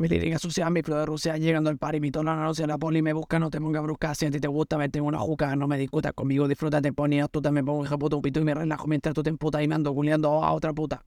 Mi lírica sucia, mi flow de Rusia, llegando al par y mi tono no la poli me busca, no te ponga brusca, si a ti te gusta, me tengo una juca, no me discutas conmigo, disfrútate, ponía, tú también pongo hija puta un pito y me relajo mientras tú te emputas y me ando culiando a otra puta.